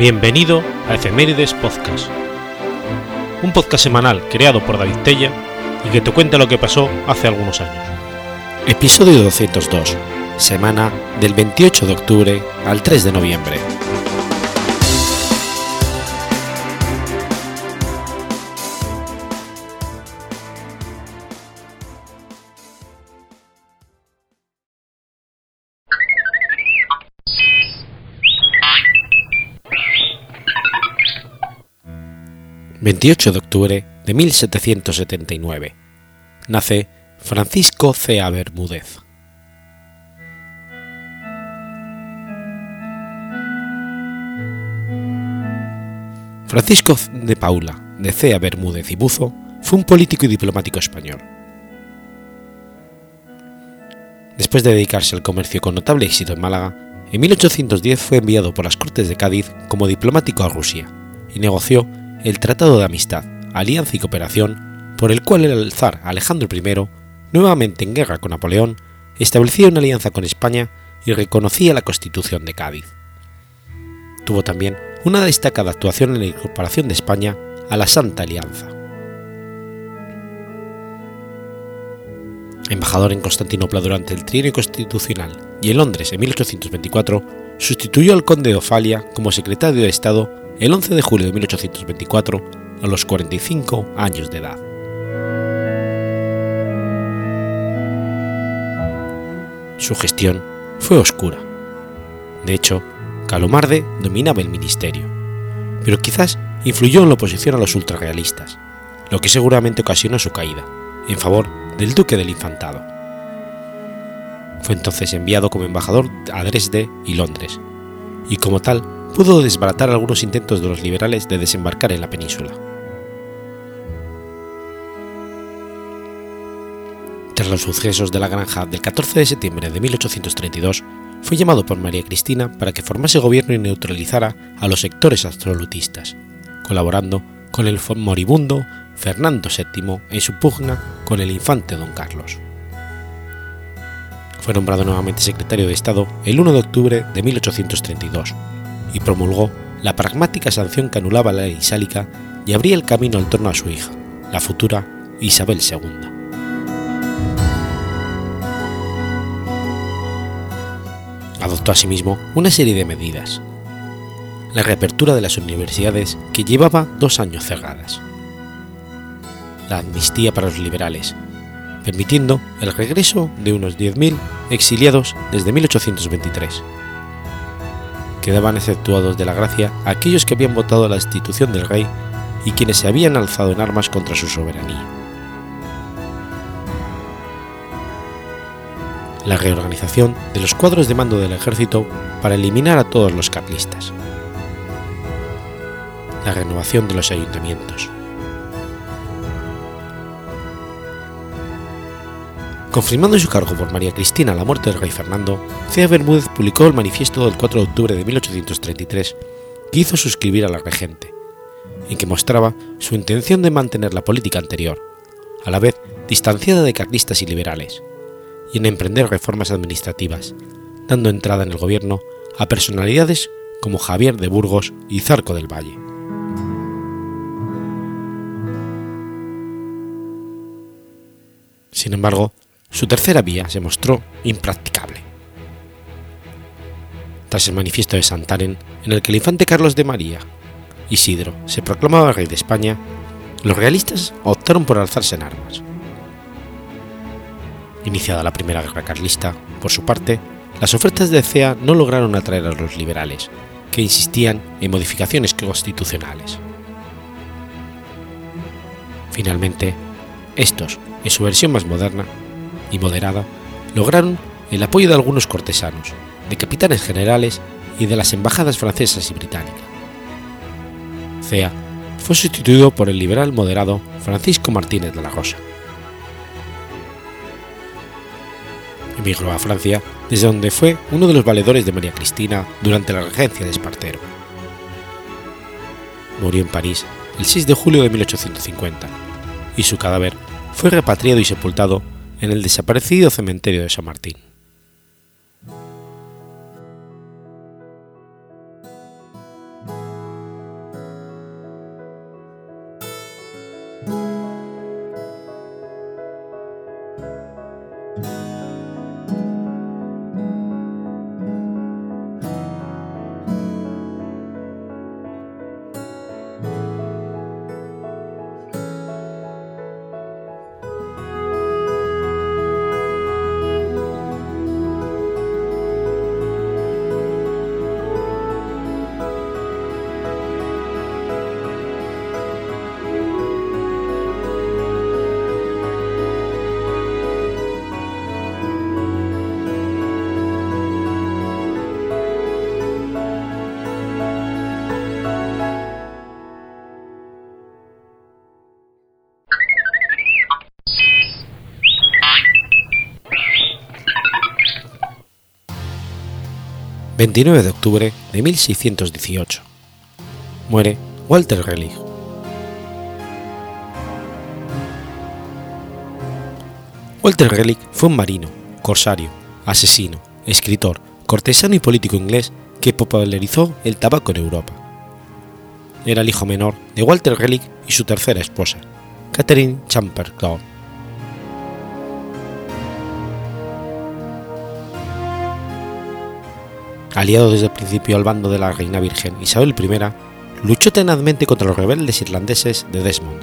Bienvenido a Efemérides Podcast, un podcast semanal creado por David Tella y que te cuenta lo que pasó hace algunos años. Episodio 202, semana del 28 de octubre al 3 de noviembre. 28 de octubre de 1779. Nace Francisco C. Bermúdez. Francisco de Paula, de Cea Bermúdez y Buzo, fue un político y diplomático español. Después de dedicarse al comercio con notable éxito en Málaga, en 1810 fue enviado por las Cortes de Cádiz como diplomático a Rusia y negoció el Tratado de Amistad, Alianza y Cooperación, por el cual el zar Alejandro I, nuevamente en guerra con Napoleón, establecía una alianza con España y reconocía la Constitución de Cádiz. Tuvo también una destacada actuación en la incorporación de España a la Santa Alianza. Embajador en Constantinopla durante el Trienio Constitucional y en Londres en 1824, sustituyó al conde de Ofalia como secretario de Estado el 11 de julio de 1824 a los 45 años de edad. Su gestión fue oscura. De hecho, Calomarde dominaba el ministerio, pero quizás influyó en la oposición a los ultrarrealistas, lo que seguramente ocasionó su caída, en favor del duque del infantado. Fue entonces enviado como embajador a Dresde y Londres, y como tal pudo desbaratar algunos intentos de los liberales de desembarcar en la península. Tras los sucesos de la granja del 14 de septiembre de 1832, fue llamado por María Cristina para que formase gobierno y neutralizara a los sectores absolutistas, colaborando con el moribundo Fernando VII en su pugna con el infante don Carlos. Fue nombrado nuevamente secretario de Estado el 1 de octubre de 1832 y promulgó la pragmática sanción que anulaba la ley sálica y abría el camino al torno a su hija, la futura Isabel II. Adoptó asimismo una serie de medidas. La reapertura de las universidades que llevaba dos años cerradas. La amnistía para los liberales, permitiendo el regreso de unos 10.000 exiliados desde 1823 quedaban exceptuados de la gracia aquellos que habían votado la institución del rey y quienes se habían alzado en armas contra su soberanía. La reorganización de los cuadros de mando del ejército para eliminar a todos los carlistas. La renovación de los ayuntamientos. Confirmando su cargo por María Cristina la muerte del rey Fernando, Cea Bermúdez publicó el manifiesto del 4 de octubre de 1833 que hizo suscribir a la regente, en que mostraba su intención de mantener la política anterior, a la vez distanciada de carlistas y liberales, y en emprender reformas administrativas, dando entrada en el gobierno a personalidades como Javier de Burgos y Zarco del Valle. Sin embargo, su tercera vía se mostró impracticable. Tras el manifiesto de Santaren, en el que el infante Carlos de María, Isidro, se proclamaba rey de España, los realistas optaron por alzarse en armas. Iniciada la primera guerra carlista, por su parte, las ofertas de CEA no lograron atraer a los liberales, que insistían en modificaciones constitucionales. Finalmente, estos, en su versión más moderna, y moderada, lograron el apoyo de algunos cortesanos, de capitanes generales y de las embajadas francesas y británicas. Cea fue sustituido por el liberal moderado Francisco Martínez de la Rosa. Emigró a Francia, desde donde fue uno de los valedores de María Cristina durante la regencia de Espartero. Murió en París el 6 de julio de 1850 y su cadáver fue repatriado y sepultado en el desaparecido cementerio de San Martín. 29 de octubre de 1618. Muere Walter Relig. Walter Relig fue un marino, corsario, asesino, escritor, cortesano y político inglés que popularizó el tabaco en Europa. Era el hijo menor de Walter Relig y su tercera esposa, Catherine Chamberlain. Aliado desde el principio al bando de la reina virgen Isabel I, luchó tenazmente contra los rebeldes irlandeses de Desmond.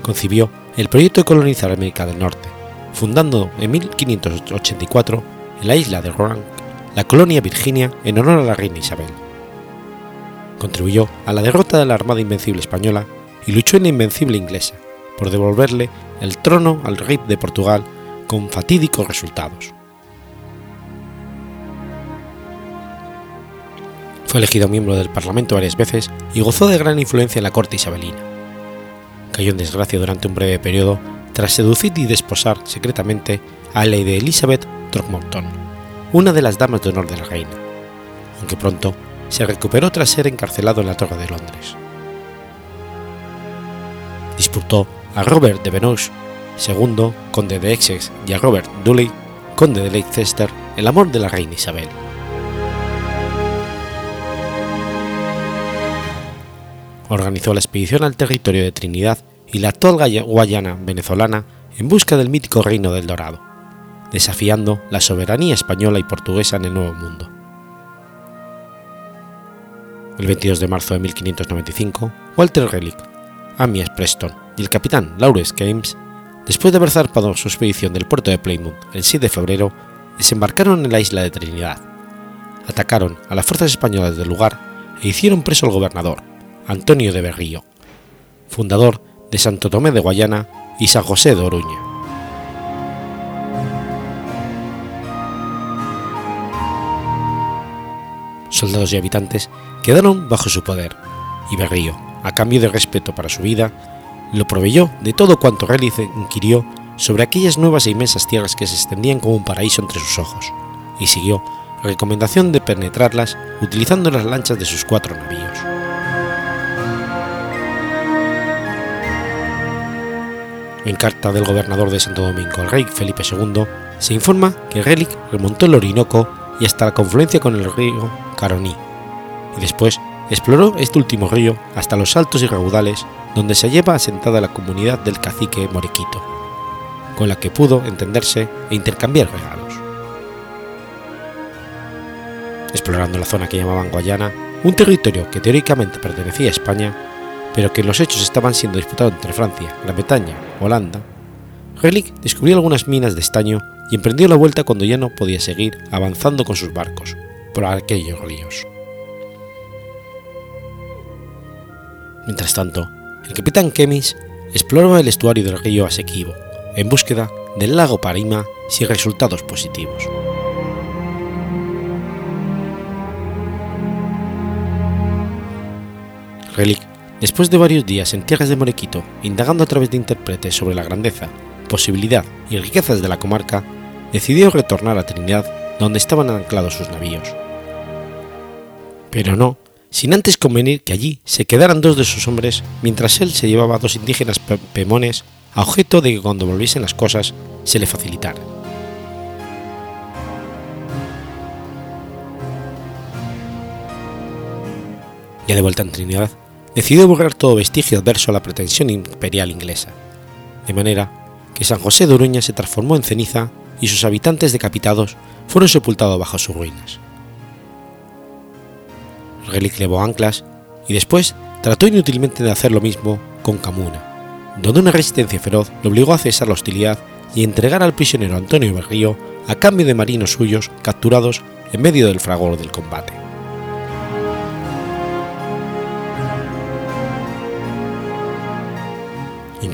Concibió el proyecto de colonizar América del Norte, fundando en 1584 en la isla de Roanoke la colonia Virginia en honor a la reina Isabel. Contribuyó a la derrota de la Armada Invencible española y luchó en la Invencible inglesa por devolverle el trono al rey de Portugal con fatídicos resultados. Fue elegido miembro del Parlamento varias veces y gozó de gran influencia en la corte isabelina. Cayó en desgracia durante un breve periodo tras seducir y desposar secretamente a Lady Elizabeth Throckmorton, una de las damas de honor de la reina, aunque pronto se recuperó tras ser encarcelado en la Torre de Londres. Disputó a Robert de Benoist, II conde de Essex, y a Robert Dudley, conde de Leicester, el amor de la reina Isabel. Organizó la expedición al territorio de Trinidad y la actual Guayana venezolana en busca del mítico reino del Dorado, desafiando la soberanía española y portuguesa en el Nuevo Mundo. El 22 de marzo de 1595, Walter Relic, Amias Preston y el capitán Lawrence Games, después de haber zarpado su expedición del puerto de Plymouth el 7 de febrero, desembarcaron en la isla de Trinidad, atacaron a las fuerzas españolas del lugar e hicieron preso al gobernador, Antonio de Berrío, fundador de Santo Tomé de Guayana y San José de Oruña. Soldados y habitantes quedaron bajo su poder, y Berrío, a cambio de respeto para su vida, lo proveyó de todo cuanto Relic inquirió sobre aquellas nuevas e inmensas tierras que se extendían como un paraíso entre sus ojos, y siguió la recomendación de penetrarlas utilizando las lanchas de sus cuatro navíos. En carta del gobernador de Santo Domingo al rey Felipe II se informa que Relic remontó el Orinoco y hasta la confluencia con el río Caroní, y después exploró este último río hasta los altos y raudales donde se lleva asentada la comunidad del cacique Morequito, con la que pudo entenderse e intercambiar regalos. Explorando la zona que llamaban Guayana, un territorio que teóricamente pertenecía a España, pero que los hechos estaban siendo disputados entre Francia, Gran Bretaña, Holanda, Relic descubrió algunas minas de estaño y emprendió la vuelta cuando ya no podía seguir avanzando con sus barcos por aquellos ríos. Mientras tanto, el capitán Kemis exploraba el estuario del río Asequibo en búsqueda del lago Parima sin resultados positivos. Relic, después de varios días en tierras de Morequito, indagando a través de intérpretes sobre la grandeza, posibilidad y riquezas de la comarca, decidió retornar a Trinidad donde estaban anclados sus navíos. Pero no sin antes convenir que allí se quedaran dos de sus hombres mientras él se llevaba a dos indígenas pemones a objeto de que cuando volviesen las cosas se le facilitara. Ya de vuelta en Trinidad, decidió borrar todo vestigio adverso a la pretensión imperial inglesa, de manera que San José de Oruña se transformó en ceniza y sus habitantes decapitados fueron sepultados bajo sus ruinas. Relic levó anclas y después trató inútilmente de hacer lo mismo con Camuna, donde una resistencia feroz le obligó a cesar la hostilidad y entregar al prisionero Antonio Berrío a cambio de marinos suyos capturados en medio del fragor del combate.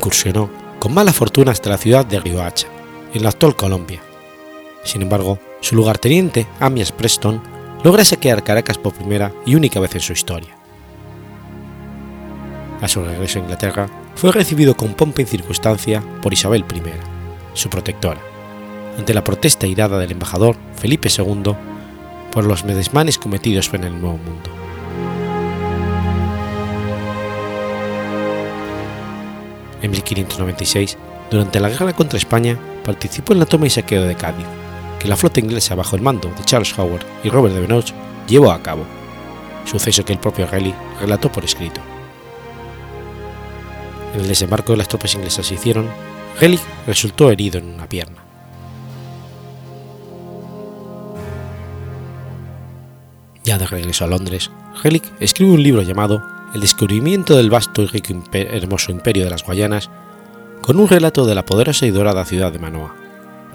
Incursionó con mala fortuna hasta la ciudad de Riohacha, en la actual Colombia. Sin embargo, su lugarteniente, Amias Preston, logra saquear Caracas por primera y única vez en su historia. A su regreso a Inglaterra, fue recibido con pompa y circunstancia por Isabel I, su protectora, ante la protesta irada del embajador Felipe II, por los desmanes cometidos en el Nuevo Mundo. En 1596, durante la guerra contra España, participó en la toma y saqueo de Cádiz, que la flota inglesa bajo el mando de Charles Howard y Robert de Benoit llevó a cabo, suceso que el propio Raleigh relató por escrito. En el desembarco que las tropas inglesas hicieron, Raleigh resultó herido en una pierna. Ya de regreso a Londres, Relic escribe un libro llamado El descubrimiento del vasto y rico hermoso imperio de las Guayanas, con un relato de la poderosa y dorada ciudad de Manoa,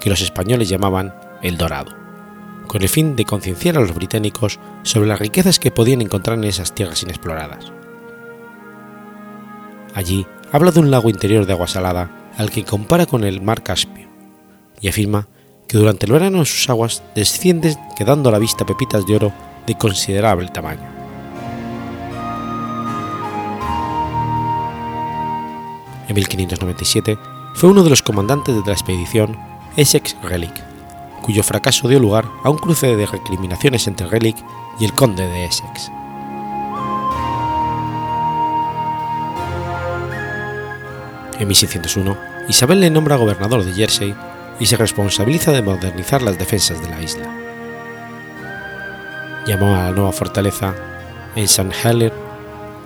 que los españoles llamaban El Dorado, con el fin de concienciar a los británicos sobre las riquezas que podían encontrar en esas tierras inexploradas. Allí habla de un lago interior de agua salada al que compara con el mar Caspio, y afirma que durante el verano sus aguas descienden quedando a la vista pepitas de oro de considerable tamaño. En 1597 fue uno de los comandantes de la expedición Essex Relic, cuyo fracaso dio lugar a un cruce de recriminaciones entre Relic y el conde de Essex. En 1601, Isabel le nombra gobernador de Jersey y se responsabiliza de modernizar las defensas de la isla. Llamó a la nueva fortaleza en St. Helier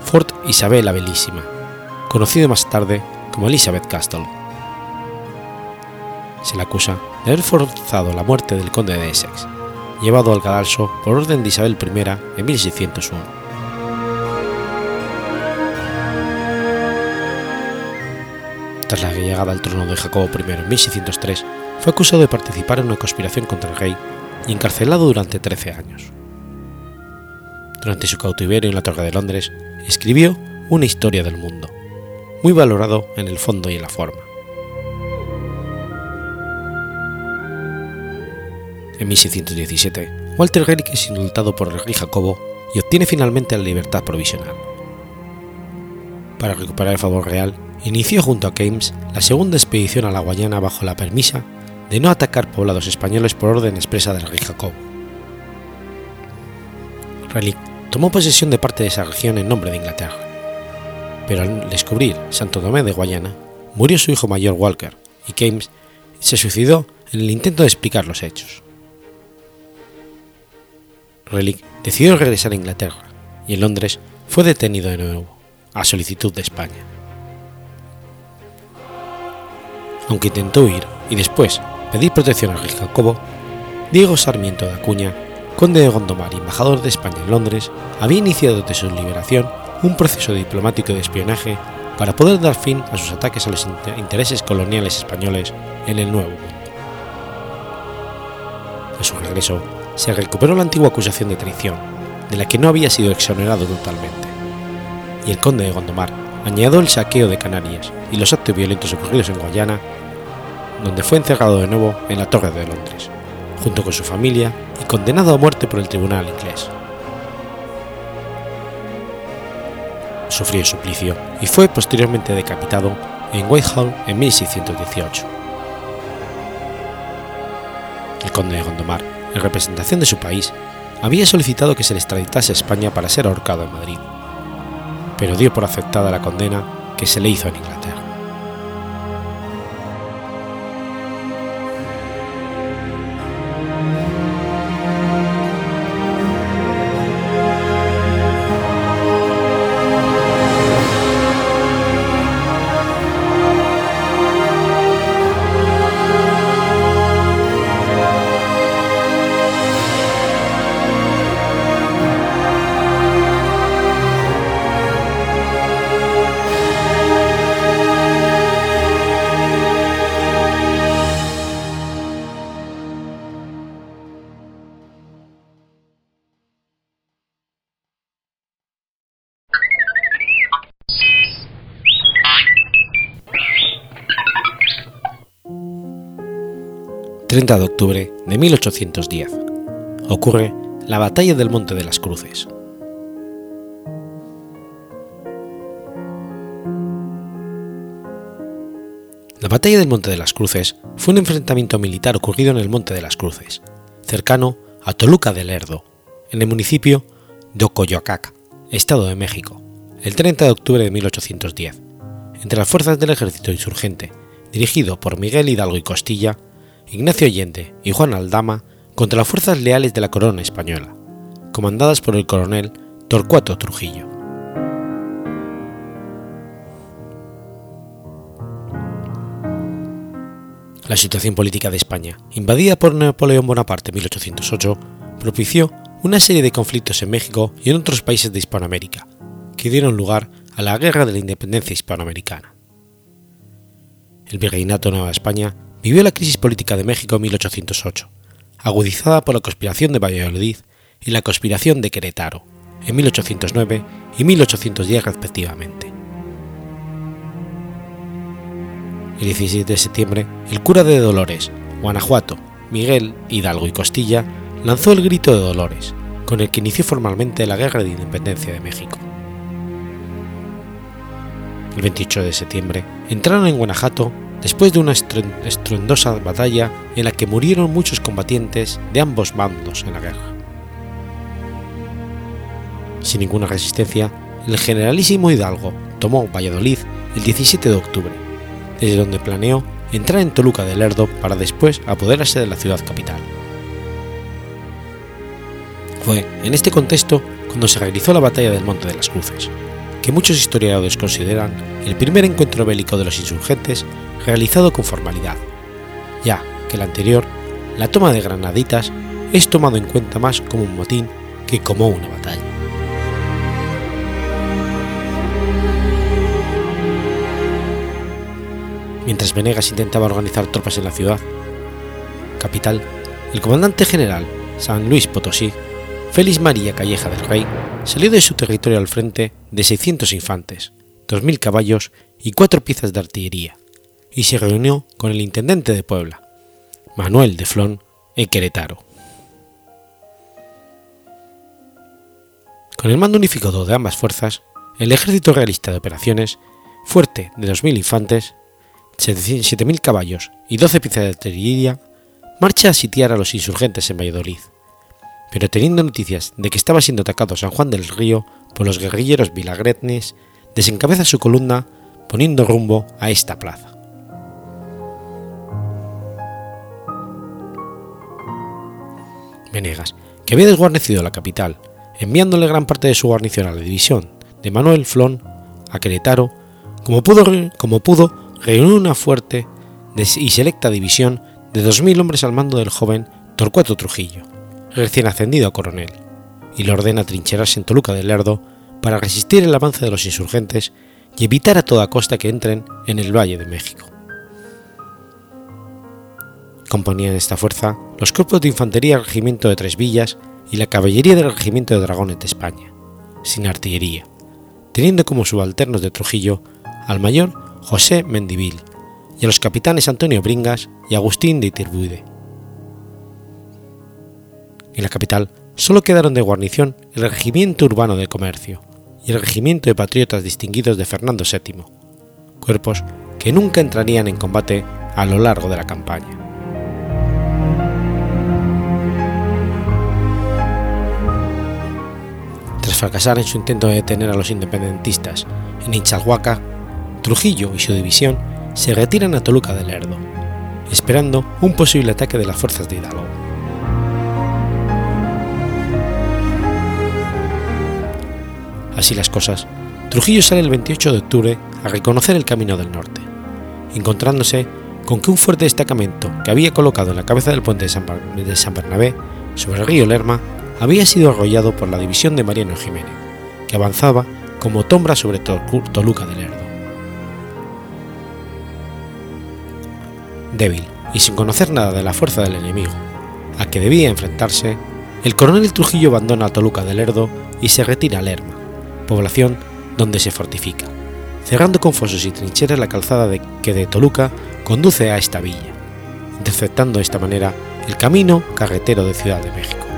Fort Isabel la Belísima, conocido más tarde como Elizabeth Castle. Se le acusa de haber forzado la muerte del conde de Essex, llevado al cadalso por orden de Isabel I en 1601. Tras la llegada al trono de Jacobo I en 1603, fue acusado de participar en una conspiración contra el rey y encarcelado durante 13 años. Durante su cautiverio en la Torre de Londres, escribió una historia del mundo, muy valorado en el fondo y en la forma. En 1617, Walter Gerrick es indultado por el rey Jacobo y obtiene finalmente la libertad provisional. Para recuperar el favor real, inició junto a Keynes la segunda expedición a la Guayana bajo la permisa de no atacar poblados españoles por orden expresa del rey Jacobo. Raleigh tomó posesión de parte de esa región en nombre de Inglaterra, pero al descubrir Santo Tomé de Guayana, murió su hijo mayor Walker y Keynes se suicidó en el intento de explicar los hechos. Relic decidió regresar a Inglaterra y en Londres fue detenido de nuevo, a solicitud de España. aunque intentó huir y después pedir protección al rey Jacobo, Diego Sarmiento de Acuña, conde de Gondomar y embajador de España en Londres, había iniciado desde su liberación un proceso diplomático de espionaje para poder dar fin a sus ataques a los intereses coloniales españoles en el Nuevo Mundo. A su regreso, se recuperó la antigua acusación de traición, de la que no había sido exonerado totalmente, y el conde de Gondomar añadió el saqueo de Canarias y los actos violentos ocurridos en Guayana donde fue encerrado de nuevo en la Torre de Londres, junto con su familia y condenado a muerte por el tribunal inglés. Sufrió suplicio y fue posteriormente decapitado en Whitehall en 1618. El conde de Gondomar, en representación de su país, había solicitado que se le extraditase a España para ser ahorcado en Madrid, pero dio por aceptada la condena que se le hizo en Inglaterra. 30 de octubre de 1810, ocurre la Batalla del Monte de las Cruces. La Batalla del Monte de las Cruces fue un enfrentamiento militar ocurrido en el Monte de las Cruces, cercano a Toluca del Lerdo, en el municipio de Ocoyoacac, Estado de México, el 30 de octubre de 1810, entre las fuerzas del ejército insurgente, dirigido por Miguel Hidalgo y Costilla, Ignacio Allende y Juan Aldama, contra las fuerzas leales de la corona española, comandadas por el coronel Torcuato Trujillo. La situación política de España, invadida por Napoleón Bonaparte en 1808, propició una serie de conflictos en México y en otros países de Hispanoamérica, que dieron lugar a la Guerra de la Independencia Hispanoamericana. El Virreinato de Nueva España vivió la crisis política de México en 1808, agudizada por la conspiración de Valladolid y la conspiración de Querétaro, en 1809 y 1810 respectivamente. El 17 de septiembre, el cura de Dolores, Guanajuato, Miguel Hidalgo y Costilla lanzó el Grito de Dolores, con el que inició formalmente la Guerra de Independencia de México. El 28 de septiembre entraron en Guanajuato después de una estruendosa batalla en la que murieron muchos combatientes de ambos bandos en la guerra. Sin ninguna resistencia, el generalísimo Hidalgo tomó Valladolid el 17 de octubre desde donde planeó entrar en Toluca del Lerdo para después apoderarse de la ciudad capital. Fue en este contexto cuando se realizó la batalla del Monte de las Cruces, que muchos historiadores consideran el primer encuentro bélico de los insurgentes realizado con formalidad, ya que el anterior, la toma de Granaditas, es tomado en cuenta más como un motín que como una batalla. mientras Venegas intentaba organizar tropas en la ciudad capital, el comandante general San Luis Potosí, Félix María Calleja del Rey, salió de su territorio al frente de 600 infantes, 2.000 caballos y cuatro piezas de artillería, y se reunió con el intendente de Puebla, Manuel de Flon, en Querétaro. Con el mando unificado de ambas fuerzas, el ejército realista de operaciones, fuerte de 2.000 infantes, 7.000 caballos y 12 piezas de artillería, marcha a sitiar a los insurgentes en Valladolid. Pero teniendo noticias de que estaba siendo atacado San Juan del Río por los guerrilleros vilagretnes, desencabeza su columna poniendo rumbo a esta plaza. Venegas, que había desguarnecido la capital, enviándole gran parte de su guarnición a la división de Manuel Flon a Querétaro, como pudo, como pudo reunió una fuerte y selecta división de 2.000 hombres al mando del joven Torcuato Trujillo, recién ascendido a coronel, y le ordena trincherarse en Toluca del Lerdo para resistir el avance de los insurgentes y evitar a toda costa que entren en el Valle de México. Componían esta fuerza los cuerpos de infantería del Regimiento de Tres Villas y la caballería del Regimiento de Dragones de España, sin artillería, teniendo como subalternos de Trujillo al mayor José Mendivil y a los capitanes Antonio Bringas y Agustín de Itirbuide. En la capital solo quedaron de guarnición el Regimiento Urbano de Comercio y el Regimiento de Patriotas Distinguidos de Fernando VII, cuerpos que nunca entrarían en combate a lo largo de la campaña. Tras fracasar en su intento de detener a los independentistas en Inchalhuaca, Trujillo y su división se retiran a Toluca del Lerdo, esperando un posible ataque de las fuerzas de Hidalgo. Así las cosas, Trujillo sale el 28 de octubre a reconocer el camino del norte, encontrándose con que un fuerte destacamento que había colocado en la cabeza del puente de San, Bernabé sobre el río Lerma había sido arrollado por la división de Mariano Jiménez, que avanzaba como tombra sobre Toluca del Lerdo. débil y sin conocer nada de la fuerza del enemigo, a que debía enfrentarse, el coronel Trujillo abandona Toluca del Lerdo y se retira a Lerma, población donde se fortifica, cerrando con fosos y trincheras la calzada que de Toluca conduce a esta villa, interceptando de esta manera el camino carretero de Ciudad de México.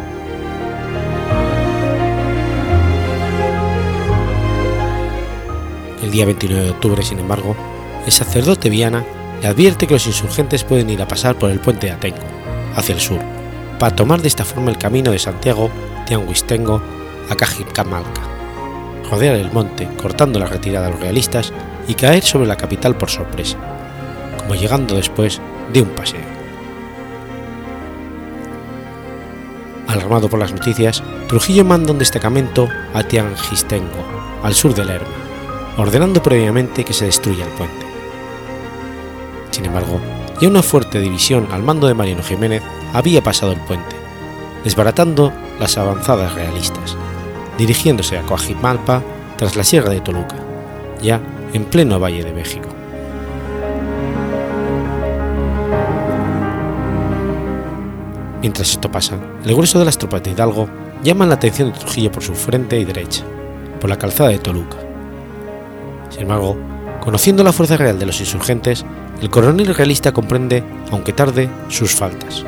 Día 29 de octubre, sin embargo, el sacerdote Viana le advierte que los insurgentes pueden ir a pasar por el puente de Atenco, hacia el sur, para tomar de esta forma el camino de Santiago de Anguistengo a Cajicamalca, rodear el monte cortando la retirada a los realistas y caer sobre la capital por sorpresa, como llegando después de un paseo. Alarmado por las noticias, Trujillo manda un destacamento a Tiangistengo, al sur del Lerma, ordenando previamente que se destruya el puente. Sin embargo, ya una fuerte división al mando de Mariano Jiménez había pasado el puente, desbaratando las avanzadas realistas, dirigiéndose a Coajimalpa tras la Sierra de Toluca, ya en pleno Valle de México. Mientras esto pasa, el grueso de las tropas de Hidalgo llaman la atención de Trujillo por su frente y derecha, por la calzada de Toluca. Sin embargo, conociendo la fuerza real de los insurgentes, el coronel realista comprende, aunque tarde, sus faltas,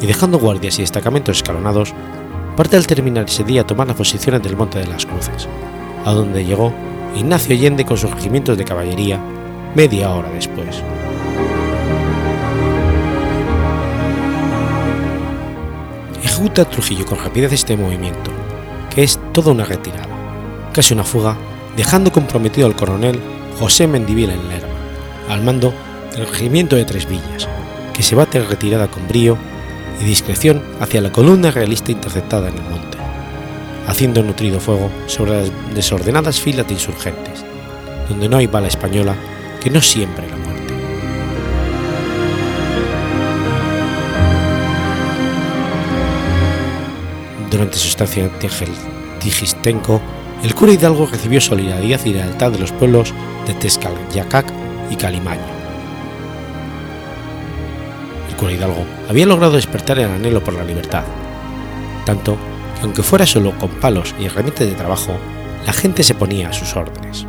y dejando guardias y destacamentos escalonados, parte al terminar ese día a tomar las posiciones del Monte de las Cruces, a donde llegó Ignacio Allende con sus regimientos de caballería media hora después. Ejecuta Trujillo con rapidez este movimiento, que es toda una retirada, casi una fuga, dejando comprometido al coronel José Mendivil en Lerma, al mando del regimiento de Tres Villas, que se bate retirada con brío y discreción hacia la columna realista interceptada en el monte, haciendo nutrido fuego sobre las desordenadas filas de insurgentes, donde no hay bala española que no siempre la muerte. Durante su estancia en Tigistenco, el cura Hidalgo recibió solidaridad y lealtad de los pueblos de Tezcatlicac y Calimaño cura Hidalgo había logrado despertar el anhelo por la libertad, tanto que aunque fuera solo con palos y herramientas de trabajo, la gente se ponía a sus órdenes.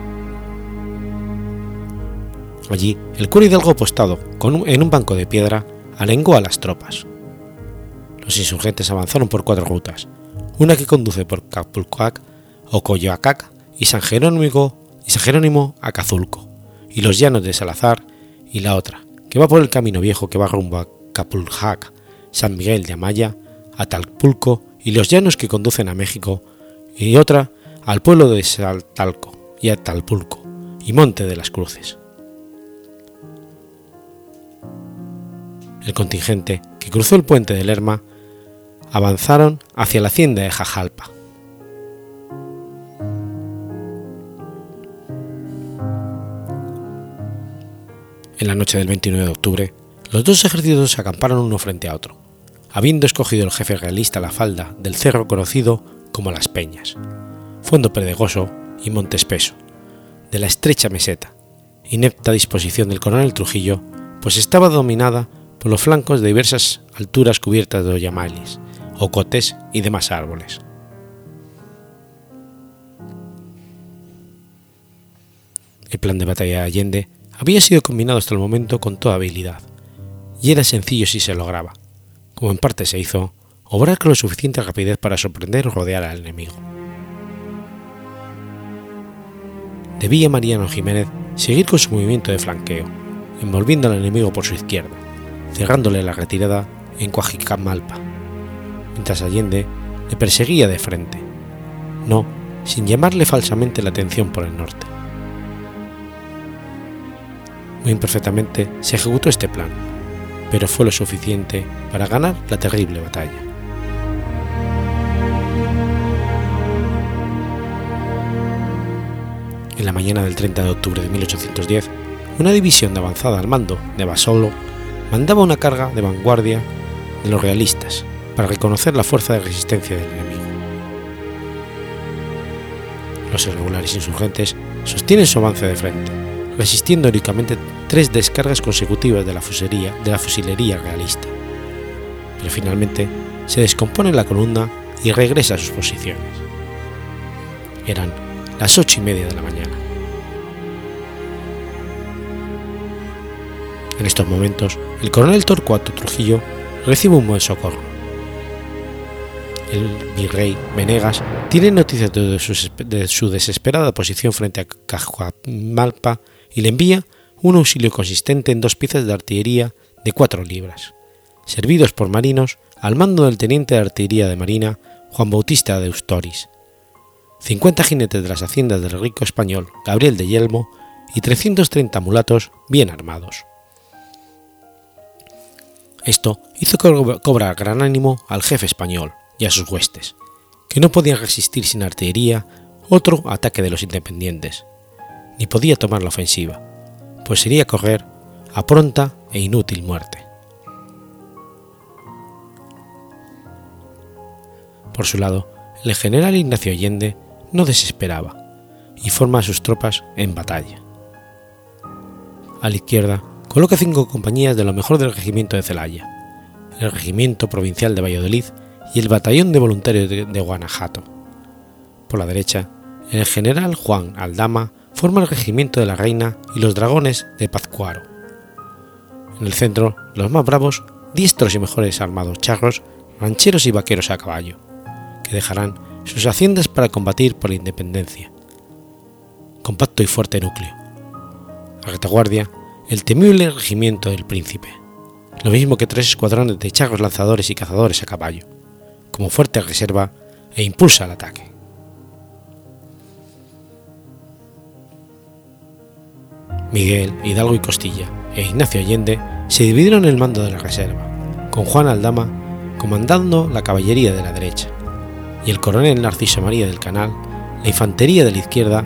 Allí, el cura Hidalgo apostado en un banco de piedra alengó a las tropas. Los insurgentes avanzaron por cuatro rutas, una que conduce por Capulcoac o y San Jerónimo, y San Jerónimo a y los llanos de Salazar, y la otra, que va por el camino viejo que va rumbo a Capuljac, San Miguel de Amaya, Atalpulco y los llanos que conducen a México, y otra al pueblo de Saltalco y Atalpulco y Monte de las Cruces. El contingente que cruzó el puente de Lerma avanzaron hacia la hacienda de Jajalpa. En la noche del 29 de octubre, los dos ejércitos se acamparon uno frente a otro, habiendo escogido el jefe realista la falda del cerro conocido como Las Peñas, fondo pedregoso y monte espeso, de la estrecha meseta, inepta disposición del coronel Trujillo, pues estaba dominada por los flancos de diversas alturas cubiertas de oyamales, ocotes y demás árboles. El plan de batalla de Allende había sido combinado hasta el momento con toda habilidad, y era sencillo si se lograba, como en parte se hizo, obrar con lo suficiente rapidez para sorprender o rodear al enemigo. Debía Mariano Jiménez seguir con su movimiento de flanqueo, envolviendo al enemigo por su izquierda, cerrándole la retirada en Coajicamalpa, mientras Allende le perseguía de frente, no sin llamarle falsamente la atención por el norte. Muy imperfectamente se ejecutó este plan, pero fue lo suficiente para ganar la terrible batalla. En la mañana del 30 de octubre de 1810, una división de avanzada al mando de Basolo mandaba una carga de vanguardia de los realistas para reconocer la fuerza de resistencia del enemigo. Los irregulares insurgentes sostienen su avance de frente, resistiendo heroicamente tres descargas consecutivas de la, fusilería, de la fusilería realista. Pero finalmente se descompone la columna y regresa a sus posiciones. Eran las ocho y media de la mañana. En estos momentos, el coronel Torcuato Trujillo recibe un buen socorro. El virrey Venegas tiene noticias de su, de su desesperada posición frente a Cajuamalpa y le envía un auxilio consistente en dos piezas de artillería de cuatro libras, servidos por marinos al mando del teniente de artillería de marina Juan Bautista de Ustoris, 50 jinetes de las haciendas del rico español Gabriel de Yelmo y 330 mulatos bien armados. Esto hizo cobrar gran ánimo al jefe español y a sus huestes, que no podían resistir sin artillería otro ataque de los independientes, ni podía tomar la ofensiva, pues sería correr a pronta e inútil muerte. Por su lado, el general Ignacio Allende no desesperaba y forma a sus tropas en batalla. A la izquierda coloca cinco compañías de lo mejor del regimiento de Celaya, el regimiento provincial de Valladolid y el batallón de voluntarios de, Guanajuato. Por la derecha, el general Juan Aldama forma el regimiento de la Reina y los dragones de Pazcuaro. En el centro, los más bravos, diestros y mejores armados charros, rancheros y vaqueros a caballo, que dejarán sus haciendas para combatir por la independencia. Compacto y fuerte núcleo. A retaguardia, el temible regimiento del príncipe, lo mismo que tres escuadrones de charros lanzadores y cazadores a caballo, como fuerte reserva e impulsa el ataque. Miguel, Hidalgo y Costilla e Ignacio Allende se dividieron el mando de la reserva, con Juan Aldama comandando la caballería de la derecha y el coronel Narciso María del Canal la infantería de la izquierda,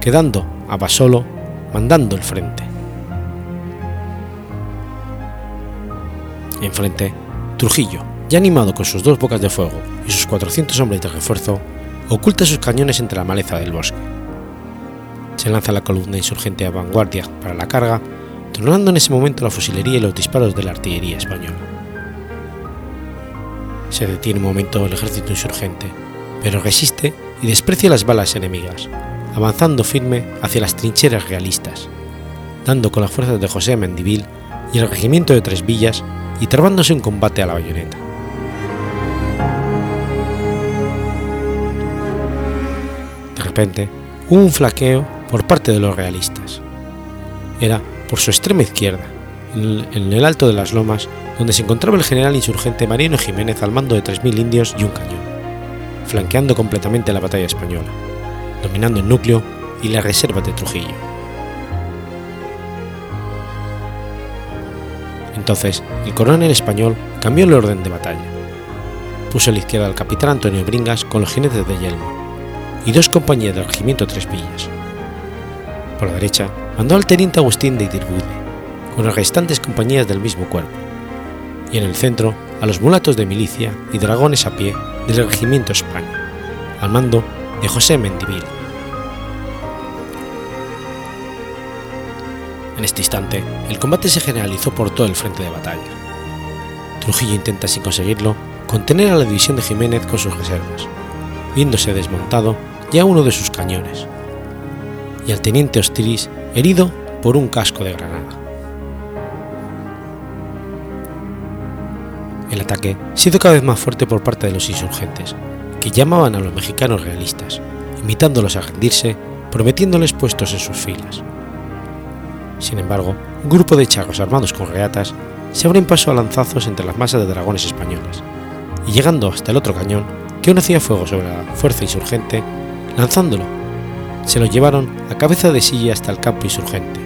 quedando a Basolo mandando el frente. Enfrente, Trujillo, ya animado con sus dos bocas de fuego y sus 400 hombres de refuerzo, oculta sus cañones entre la maleza del bosque. Se lanza la columna insurgente a vanguardia para la carga, tronando en ese momento la fusilería y los disparos de la artillería española. Se detiene un momento el ejército insurgente, pero resiste y desprecia las balas enemigas, avanzando firme hacia las trincheras realistas, dando con las fuerzas de José Mendivil y el regimiento de Tres Villas y trabándose un combate a la bayoneta. De repente, hubo un flaqueo por parte de los realistas. Era por su extrema izquierda, en el alto de las lomas, donde se encontraba el general insurgente Mariano Jiménez al mando de 3.000 indios y un cañón, flanqueando completamente la batalla española, dominando el núcleo y la reserva de Trujillo. Entonces, el coronel español cambió el orden de batalla. Puso a la izquierda al capitán Antonio Bringas con los jinetes de Yelmo y dos compañías del regimiento Tres Villas. Por la derecha, mandó al teniente Agustín de Itirbude, con las restantes compañías del mismo cuerpo, y en el centro a los mulatos de milicia y dragones a pie del regimiento España, al mando de José Mendivil. En este instante, el combate se generalizó por todo el frente de batalla. Trujillo intenta, sin conseguirlo, contener a la división de Jiménez con sus reservas, viéndose desmontado ya uno de sus cañones, y al teniente Hostilis herido por un casco de granada. El ataque se hizo cada vez más fuerte por parte de los insurgentes, que llamaban a los mexicanos realistas, invitándolos a rendirse, prometiéndoles puestos en sus filas. Sin embargo, un grupo de charros armados con reatas se abren paso a lanzazos entre las masas de dragones españoles, y llegando hasta el otro cañón, que aún hacía fuego sobre la fuerza insurgente, lanzándolo, se lo llevaron a cabeza de silla hasta el campo insurgente,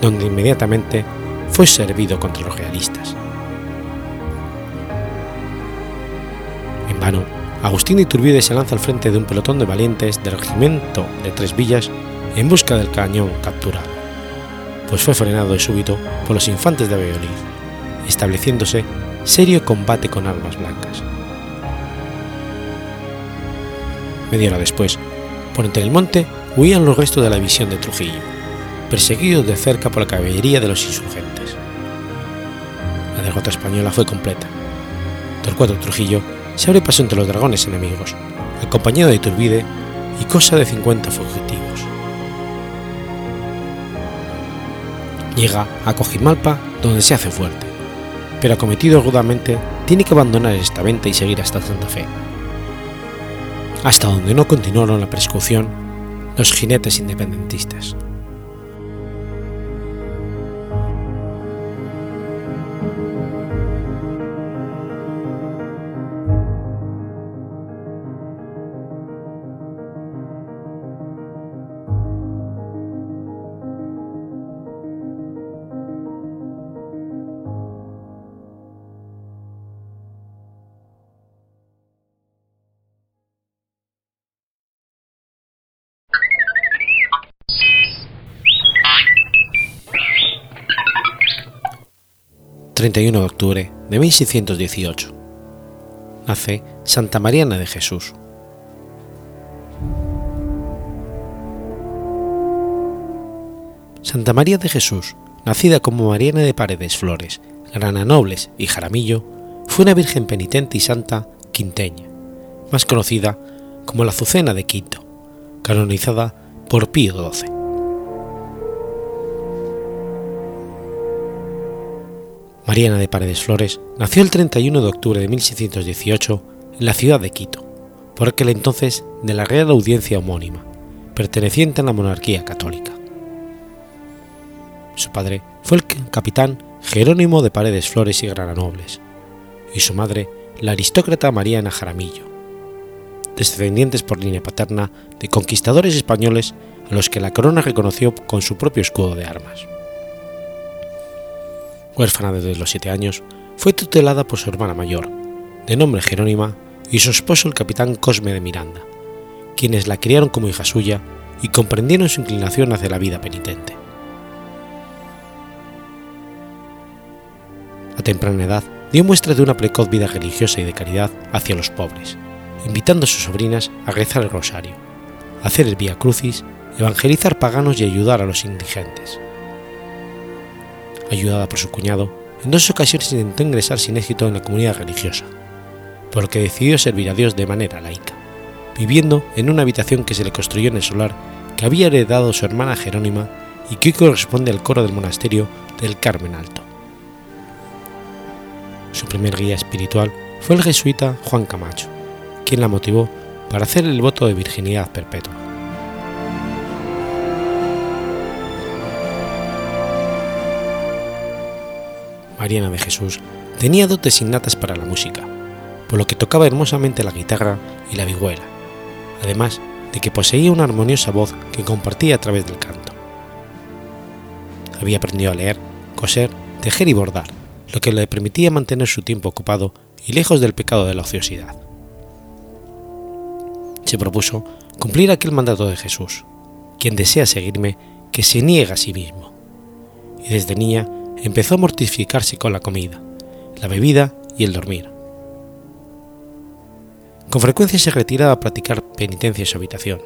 donde inmediatamente fue servido contra los realistas. En vano, Agustín de Iturbide se lanza al frente de un pelotón de valientes del regimiento de Tres Villas en busca del cañón capturado, pues fue frenado de súbito por los infantes de Valladolid, estableciéndose serio combate con armas blancas. Media hora después, por entre el monte huían los restos de la división de Trujillo, perseguidos de cerca por la caballería de los insurgentes. La derrota española fue completa. Torcuato Trujillo se abre paso entre los dragones enemigos, acompañado de Iturbide y cosa de 50 fugitivos. Llega a Cojimalpa, donde se hace fuerte, pero acometido rudamente tiene que abandonar esta venta y seguir hasta Santa Fe, hasta donde no continuaron la persecución los jinetes independentistas. 31 de octubre de 1618. Nace Santa Mariana de Jesús. Santa María de Jesús, nacida como Mariana de Paredes Flores, Grana Nobles y Jaramillo, fue una virgen penitente y santa quinteña, más conocida como la Azucena de Quinto, canonizada por Pío XII. Mariana de Paredes Flores nació el 31 de octubre de 1618 en la ciudad de Quito, por aquel entonces de la Real Audiencia homónima, perteneciente a la monarquía católica. Su padre fue el capitán Jerónimo de Paredes Flores y Grananobles, y su madre la aristócrata Mariana Jaramillo, descendientes por línea paterna de conquistadores españoles a los que la corona reconoció con su propio escudo de armas. Huérfana desde los siete años, fue tutelada por su hermana mayor, de nombre Jerónima, y su esposo el capitán Cosme de Miranda, quienes la criaron como hija suya y comprendieron su inclinación hacia la vida penitente. A temprana edad dio muestra de una precoz vida religiosa y de caridad hacia los pobres, invitando a sus sobrinas a rezar el rosario, hacer el Vía Crucis, evangelizar paganos y ayudar a los indigentes. Ayudada por su cuñado, en dos ocasiones intentó ingresar sin éxito en la comunidad religiosa, por lo que decidió servir a Dios de manera laica, viviendo en una habitación que se le construyó en el solar que había heredado su hermana Jerónima y que hoy corresponde al coro del monasterio del Carmen Alto. Su primer guía espiritual fue el jesuita Juan Camacho, quien la motivó para hacer el voto de virginidad perpetua. Mariana de Jesús tenía dotes innatas para la música, por lo que tocaba hermosamente la guitarra y la vihuela, además de que poseía una armoniosa voz que compartía a través del canto. Había aprendido a leer, coser, tejer y bordar, lo que le permitía mantener su tiempo ocupado y lejos del pecado de la ociosidad. Se propuso cumplir aquel mandato de Jesús, quien desea seguirme, que se niega a sí mismo, y desde niña empezó a mortificarse con la comida, la bebida y el dormir. Con frecuencia se retiraba a practicar penitencia en su habitación,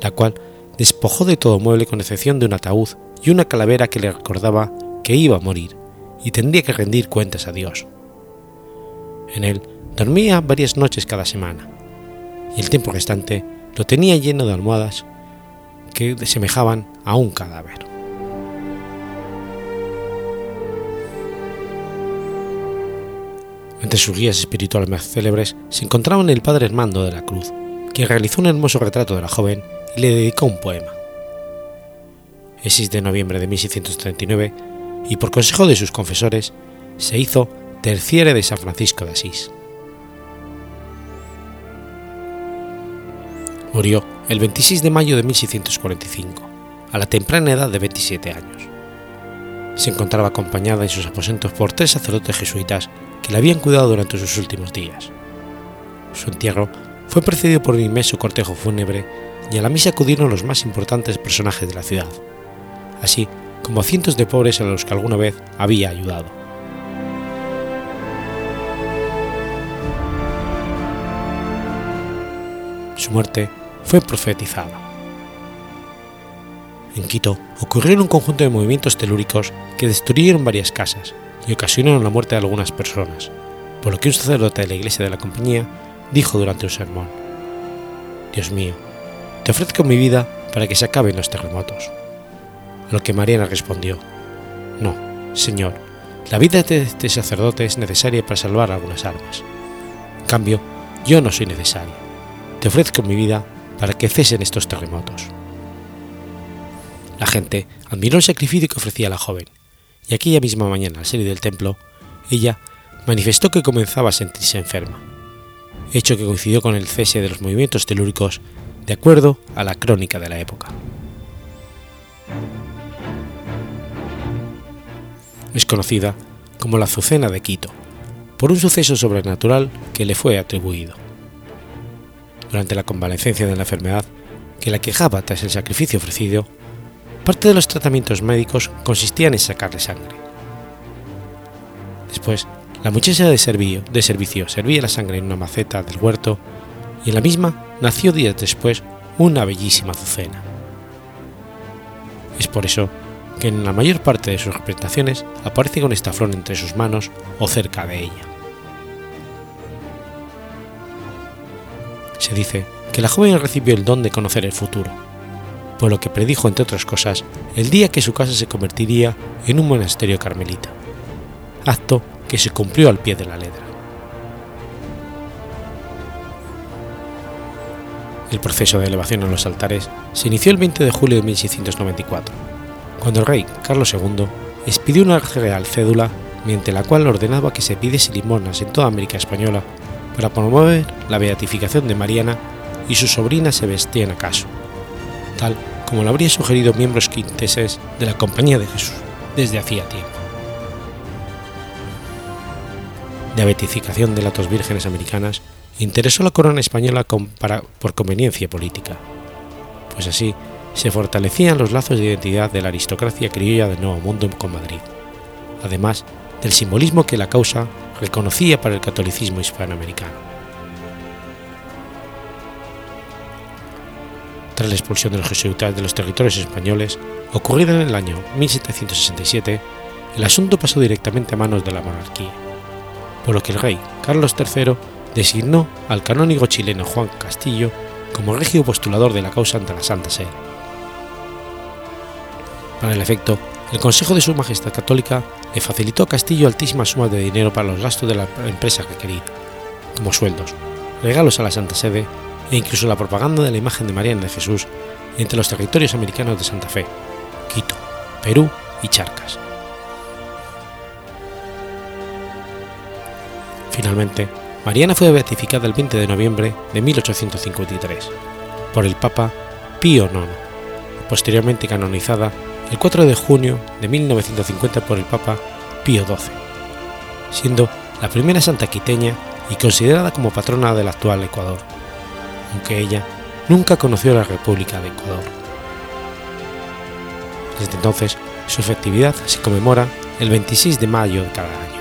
la cual despojó de todo mueble con excepción de un ataúd y una calavera que le recordaba que iba a morir y tendría que rendir cuentas a Dios. En él dormía varias noches cada semana, y el tiempo restante lo tenía lleno de almohadas que semejaban a un cadáver. Entre sus guías espirituales más célebres se encontraban el padre Hermando de la Cruz, quien realizó un hermoso retrato de la joven y le dedicó un poema. El 6 de noviembre de 1639 y por consejo de sus confesores, se hizo terciere de San Francisco de Asís. Murió el 26 de mayo de 1645, a la temprana edad de 27 años. Se encontraba acompañada en sus aposentos por tres sacerdotes jesuitas que la habían cuidado durante sus últimos días. Su entierro fue precedido por un inmenso cortejo fúnebre y a la misa acudieron los más importantes personajes de la ciudad, así como cientos de pobres a los que alguna vez había ayudado. Su muerte fue profetizada. En Quito ocurrieron un conjunto de movimientos telúricos que destruyeron varias casas y ocasionaron la muerte de algunas personas, por lo que un sacerdote de la iglesia de la compañía dijo durante un sermón, Dios mío, te ofrezco mi vida para que se acaben los terremotos lo que Mariana respondió, No, Señor, la vida de este sacerdote es necesaria para salvar algunas almas. En cambio, yo no soy necesario. Te ofrezco mi vida para que cesen estos terremotos. La gente admiró el sacrificio que ofrecía la joven, y aquella misma mañana al salir del templo, ella manifestó que comenzaba a sentirse enferma, hecho que coincidió con el cese de los movimientos telúricos de acuerdo a la crónica de la época. es conocida como la Azucena de Quito, por un suceso sobrenatural que le fue atribuido. Durante la convalecencia de la enfermedad que la quejaba tras el sacrificio ofrecido, parte de los tratamientos médicos consistían en sacarle sangre. Después, la muchacha de de servicio servía la sangre en una maceta del huerto y en la misma nació días después una bellísima azucena. Es por eso que en la mayor parte de sus representaciones aparece con esta flor entre sus manos o cerca de ella. Se dice que la joven recibió el don de conocer el futuro, por lo que predijo, entre otras cosas, el día que su casa se convertiría en un monasterio carmelita, acto que se cumplió al pie de la letra. El proceso de elevación a los altares se inició el 20 de julio de 1694, cuando el rey Carlos II expidió una real cédula mediante la cual ordenaba que se pidiese limonas en toda América Española para promover la beatificación de Mariana y su sobrina Sebastiana Caso, tal como lo habría sugerido miembros quinteses de la Compañía de Jesús desde hacía tiempo. La beatificación de las dos vírgenes americanas interesó a la corona española por conveniencia política, pues así se fortalecían los lazos de identidad de la aristocracia criolla del Nuevo Mundo con Madrid, además del simbolismo que la causa reconocía para el catolicismo hispanoamericano. Tras la expulsión de los jesuitas de los territorios españoles, ocurrida en el año 1767, el asunto pasó directamente a manos de la monarquía, por lo que el rey Carlos III designó al canónigo chileno Juan Castillo como regio postulador de la causa ante la Santa Sede. Para el efecto, el Consejo de Su Majestad Católica le facilitó a Castillo altísimas sumas de dinero para los gastos de la empresa requerida, como sueldos, regalos a la Santa Sede e incluso la propaganda de la imagen de Mariana de Jesús entre los territorios americanos de Santa Fe, Quito, Perú y Charcas. Finalmente, Mariana fue beatificada el 20 de noviembre de 1853 por el Papa Pío IX, posteriormente canonizada el 4 de junio de 1950 por el Papa Pío XII, siendo la primera santa quiteña y considerada como patrona del actual Ecuador, aunque ella nunca conoció la República de Ecuador. Desde entonces, su festividad se conmemora el 26 de mayo de cada año.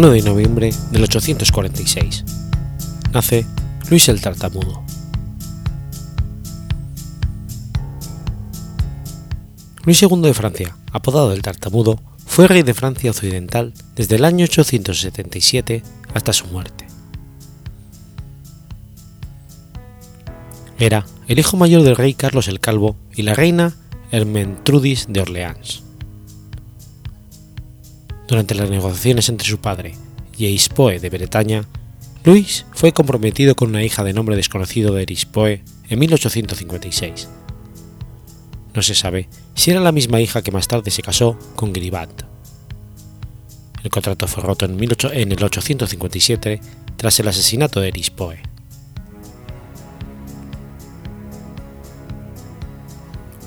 1 de noviembre del 846. Nace Luis el Tartamudo. Luis II de Francia, apodado el Tartamudo, fue rey de Francia Occidental desde el año 877 hasta su muerte. Era el hijo mayor del rey Carlos el Calvo y la reina Hermentrudis de Orleans. Durante las negociaciones entre su padre y Eispoe de Bretaña, Luis fue comprometido con una hija de nombre desconocido de Erispoe en 1856. No se sabe si era la misma hija que más tarde se casó con Gribat. El contrato fue roto en, en el 857 tras el asesinato de Erispoe.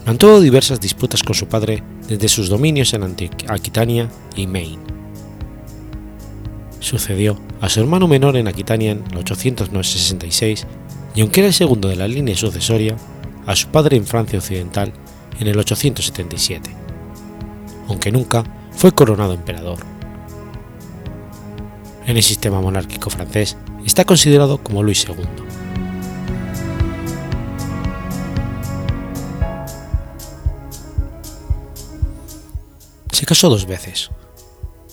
Mantuvo diversas disputas con su padre desde sus dominios en Aquitania y Maine. Sucedió a su hermano menor en Aquitania en 866 y aunque era el segundo de la línea sucesoria, a su padre en Francia Occidental en el 877, aunque nunca fue coronado emperador. En el sistema monárquico francés está considerado como Luis II. Se casó dos veces.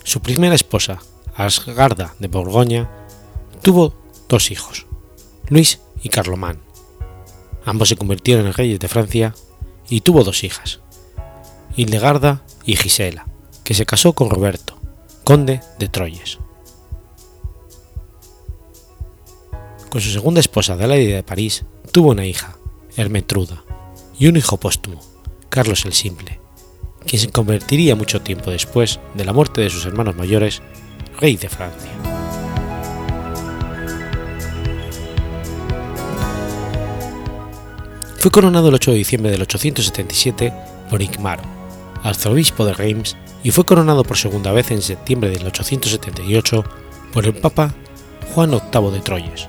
Su primera esposa, Asgarda de Borgoña, tuvo dos hijos, Luis y Carlomán. Ambos se convirtieron en reyes de Francia y tuvo dos hijas, Hildegarda y Gisela, que se casó con Roberto, conde de Troyes. Con su segunda esposa Adelaide de París tuvo una hija, Hermetruda, y un hijo póstumo, Carlos el Simple, quien se convertiría mucho tiempo después de la muerte de sus hermanos mayores, rey de Francia. Fue coronado el 8 de diciembre del 877 por Igmaro, arzobispo de Reims, y fue coronado por segunda vez en septiembre del 878 por el Papa Juan VIII de Troyes,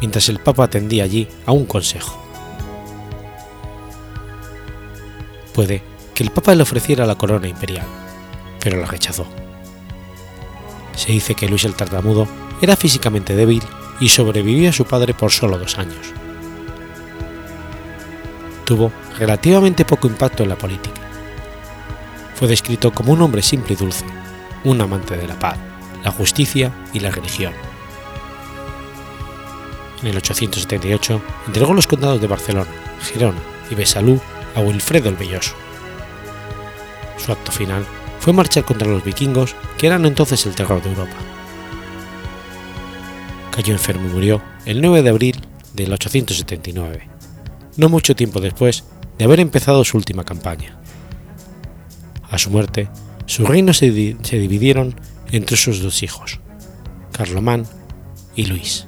mientras el Papa atendía allí a un consejo. Puede que el Papa le ofreciera la corona imperial, pero la rechazó. Se dice que Luis el Tartamudo era físicamente débil y sobrevivió a su padre por solo dos años. Tuvo relativamente poco impacto en la política. Fue descrito como un hombre simple y dulce, un amante de la paz, la justicia y la religión. En el 878 entregó los condados de Barcelona, Girona y Besalú a Wilfredo el Belloso. Su acto final fue marchar contra los vikingos, que eran entonces el terror de Europa. Cayó enfermo y murió el 9 de abril del 879, no mucho tiempo después de haber empezado su última campaña. A su muerte, sus reinos se, di se dividieron entre sus dos hijos, Carlomán y Luis.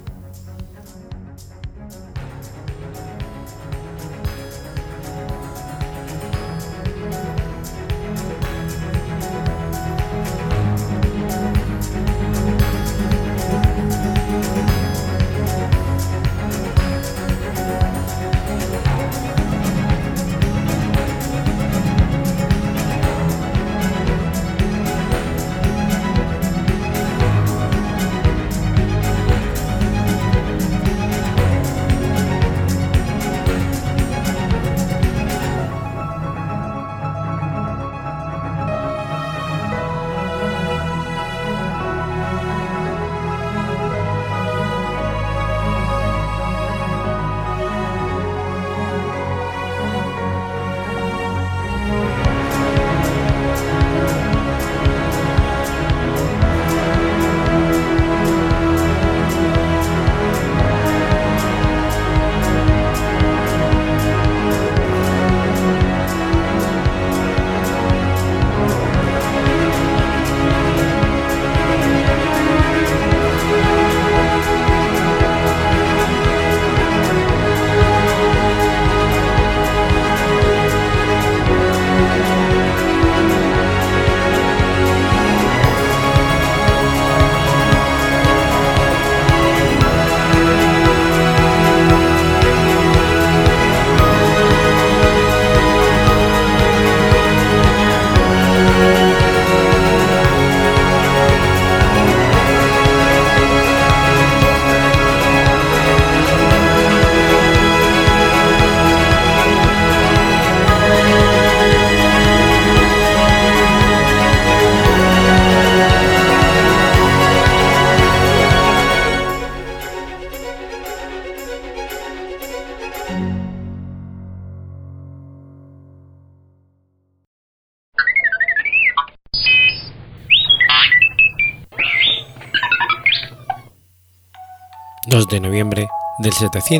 2 de noviembre del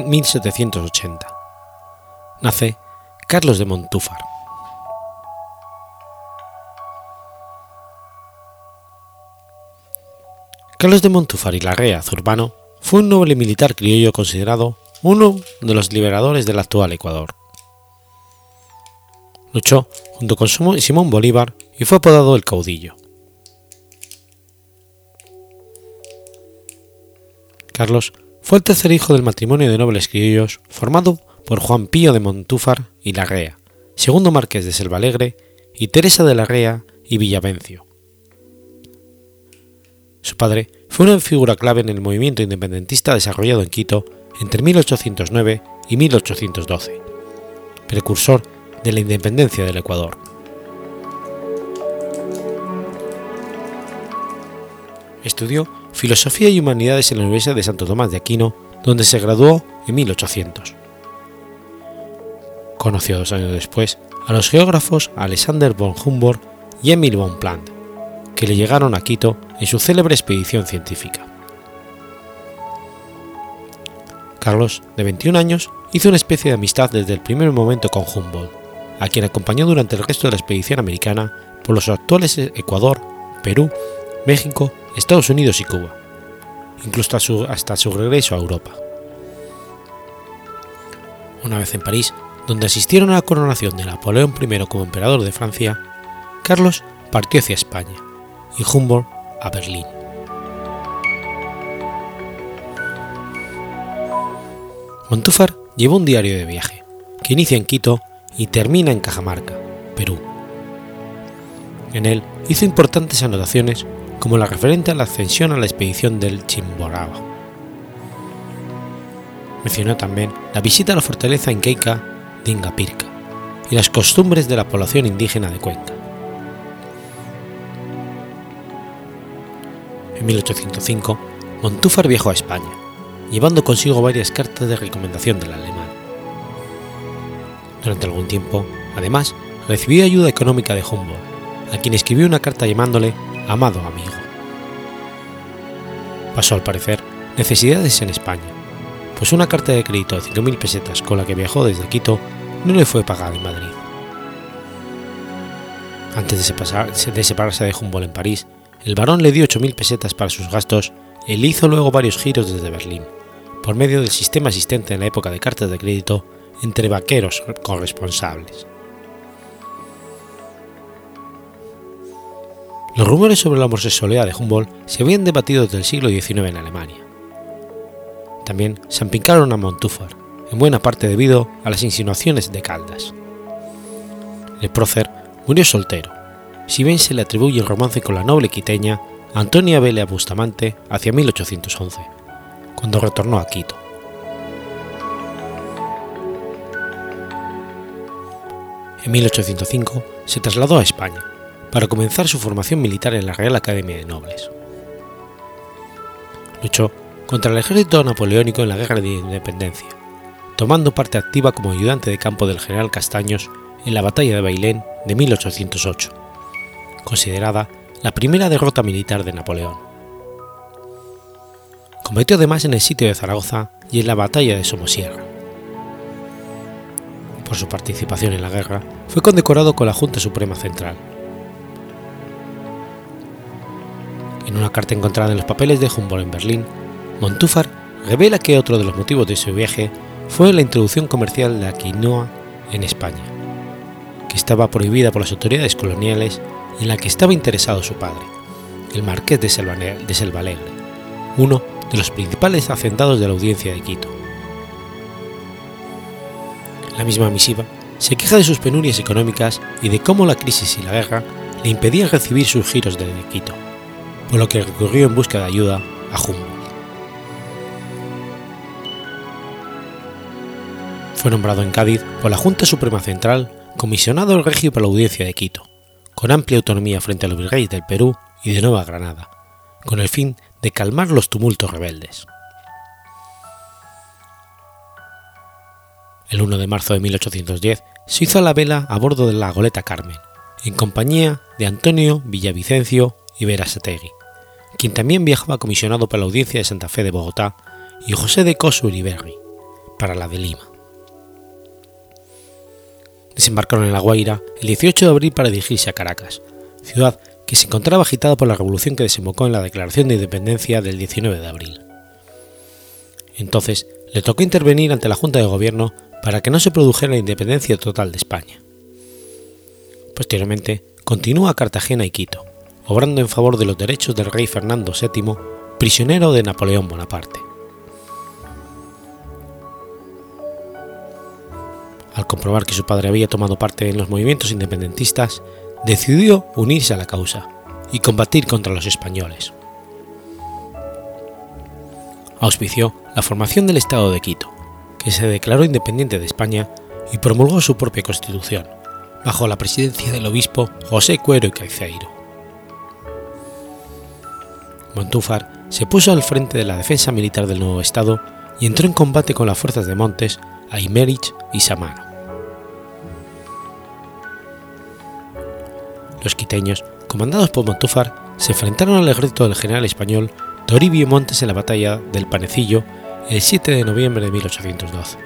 1780. Nace Carlos de Montúfar. Carlos de Montúfar y Larrea Zurbano fue un noble militar criollo considerado uno de los liberadores del actual Ecuador. Luchó junto con Simón Bolívar y fue apodado el caudillo. Carlos fue el tercer hijo del matrimonio de nobles criollos formado por Juan Pío de Montúfar y Larrea, segundo marqués de Selvalegre, y Teresa de Larrea y Villavencio. Su padre fue una figura clave en el movimiento independentista desarrollado en Quito entre 1809 y 1812, precursor de la independencia del Ecuador. Estudió Filosofía y Humanidades en la Universidad de Santo Tomás de Aquino, donde se graduó en 1800. Conoció dos años después a los geógrafos Alexander von Humboldt y Emil von Plant, que le llegaron a Quito en su célebre expedición científica. Carlos, de 21 años, hizo una especie de amistad desde el primer momento con Humboldt, a quien acompañó durante el resto de la expedición americana por los actuales Ecuador, Perú, México, Estados Unidos y Cuba, incluso hasta su, hasta su regreso a Europa. Una vez en París, donde asistieron a la coronación de Napoleón I como emperador de Francia, Carlos partió hacia España y Humboldt a Berlín. Montúfar llevó un diario de viaje, que inicia en Quito y termina en Cajamarca, Perú. En él hizo importantes anotaciones como la referente a la ascensión a la expedición del Chimborazo. Mencionó también la visita a la fortaleza incaica de Ingapirca y las costumbres de la población indígena de Cuenca. En 1805, Montúfar viajó a España, llevando consigo varias cartas de recomendación del alemán. Durante algún tiempo, además, recibió ayuda económica de Humboldt, a quien escribió una carta llamándole amado amigo. Pasó al parecer necesidades en España, pues una carta de crédito de 5.000 pesetas con la que viajó desde Quito no le fue pagada en Madrid. Antes de, separarse de Humboldt en París, el barón le dio 8.000 pesetas para sus gastos y le hizo luego varios giros desde Berlín, por medio del sistema existente en la época de cartas de crédito entre vaqueros corresponsables. Los rumores sobre la homosexualidad de Humboldt se habían debatido desde el siglo XIX en Alemania. También se empincaron a Montúfar, en buena parte debido a las insinuaciones de Caldas. El prócer murió soltero, si bien se le atribuye el romance con la noble quiteña Antonia Vélez Bustamante hacia 1811, cuando retornó a Quito. En 1805 se trasladó a España, para comenzar su formación militar en la Real Academia de Nobles. Luchó contra el ejército napoleónico en la Guerra de Independencia, tomando parte activa como ayudante de campo del general Castaños en la Batalla de Bailén de 1808, considerada la primera derrota militar de Napoleón. Combatió además en el sitio de Zaragoza y en la Batalla de Somosierra. Por su participación en la guerra, fue condecorado con la Junta Suprema Central, En una carta encontrada en los papeles de Humboldt en Berlín, Montúfar revela que otro de los motivos de su viaje fue la introducción comercial de la quinoa en España, que estaba prohibida por las autoridades coloniales y en la que estaba interesado su padre, el marqués de, Selvalegre, uno de los principales hacendados de la audiencia de Quito. La misma misiva se queja de sus penurias económicas y de cómo la crisis y la guerra le impedían recibir sus giros de Quito por lo que recurrió en busca de ayuda a Humboldt. Fue nombrado en Cádiz por la Junta Suprema Central comisionado regio para la audiencia de Quito, con amplia autonomía frente a los virreyes del Perú y de Nueva Granada, con el fin de calmar los tumultos rebeldes. El 1 de marzo de 1810 se hizo la vela a bordo de la goleta Carmen, en compañía de Antonio Villavicencio y Verasategui, quien también viajaba comisionado para la Audiencia de Santa Fe de Bogotá, y José de Coso Uriberri, para la de Lima. Desembarcaron en La Guaira el 18 de abril para dirigirse a Caracas, ciudad que se encontraba agitada por la revolución que desembocó en la Declaración de Independencia del 19 de abril. Entonces le tocó intervenir ante la Junta de Gobierno para que no se produjera la independencia total de España. Posteriormente, continúa a Cartagena y Quito, obrando en favor de los derechos del rey Fernando VII, prisionero de Napoleón Bonaparte. comprobar que su padre había tomado parte en los movimientos independentistas, decidió unirse a la causa y combatir contra los españoles. Auspició la formación del Estado de Quito, que se declaró independiente de España y promulgó su propia constitución, bajo la presidencia del obispo José Cuero y Caiceiro. Montúfar se puso al frente de la defensa militar del nuevo Estado y entró en combate con las fuerzas de Montes, Aymerich y Samano. Los quiteños, comandados por Montúfar, se enfrentaron al ejército del general español Toribio Montes en la batalla del Panecillo el 7 de noviembre de 1812.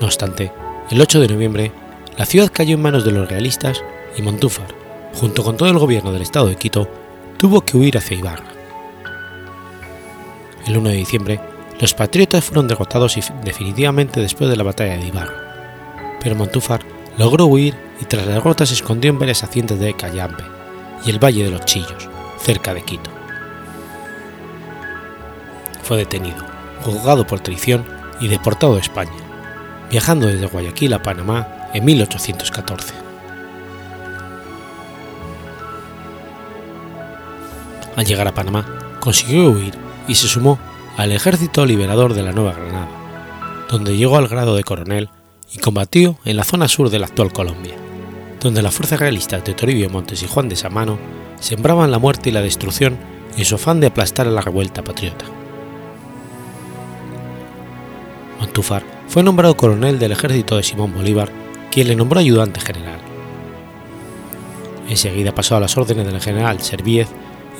No obstante, el 8 de noviembre, la ciudad cayó en manos de los realistas y Montúfar, junto con todo el gobierno del estado de Quito, tuvo que huir hacia Ibarra. El 1 de diciembre, los patriotas fueron derrotados definitivamente después de la batalla de Ibarra, pero Montúfar logró huir y tras la derrota se escondió en varias haciendas de Cayambe y el Valle de los Chillos, cerca de Quito. Fue detenido, juzgado por traición y deportado a España, viajando desde Guayaquil a Panamá en 1814. Al llegar a Panamá, consiguió huir y se sumó al Ejército Liberador de la Nueva Granada, donde llegó al grado de coronel y combatió en la zona sur de la actual Colombia, donde las fuerzas realistas de Toribio Montes y Juan de Samano sembraban la muerte y la destrucción en su afán de aplastar a la revuelta patriota. Montúfar fue nombrado coronel del ejército de Simón Bolívar, quien le nombró ayudante general. Enseguida pasó a las órdenes del general Servíez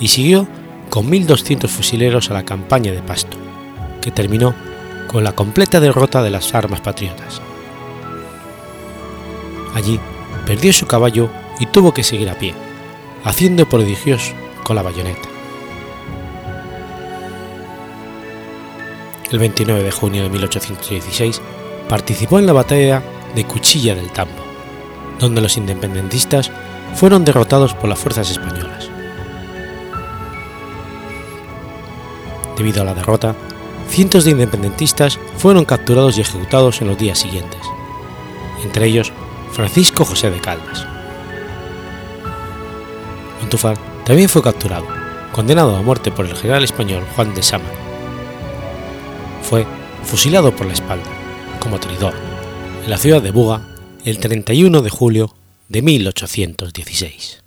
y siguió con 1.200 fusileros a la campaña de Pasto, que terminó con la completa derrota de las armas patriotas. Allí perdió su caballo y tuvo que seguir a pie, haciendo prodigios con la bayoneta. El 29 de junio de 1816 participó en la batalla de Cuchilla del Tambo, donde los independentistas fueron derrotados por las fuerzas españolas. Debido a la derrota, cientos de independentistas fueron capturados y ejecutados en los días siguientes, entre ellos Francisco José de Caldas. Montúfar también fue capturado, condenado a muerte por el general español Juan de Sámano. Fue fusilado por la espalda, como traidor, en la ciudad de Buga el 31 de julio de 1816.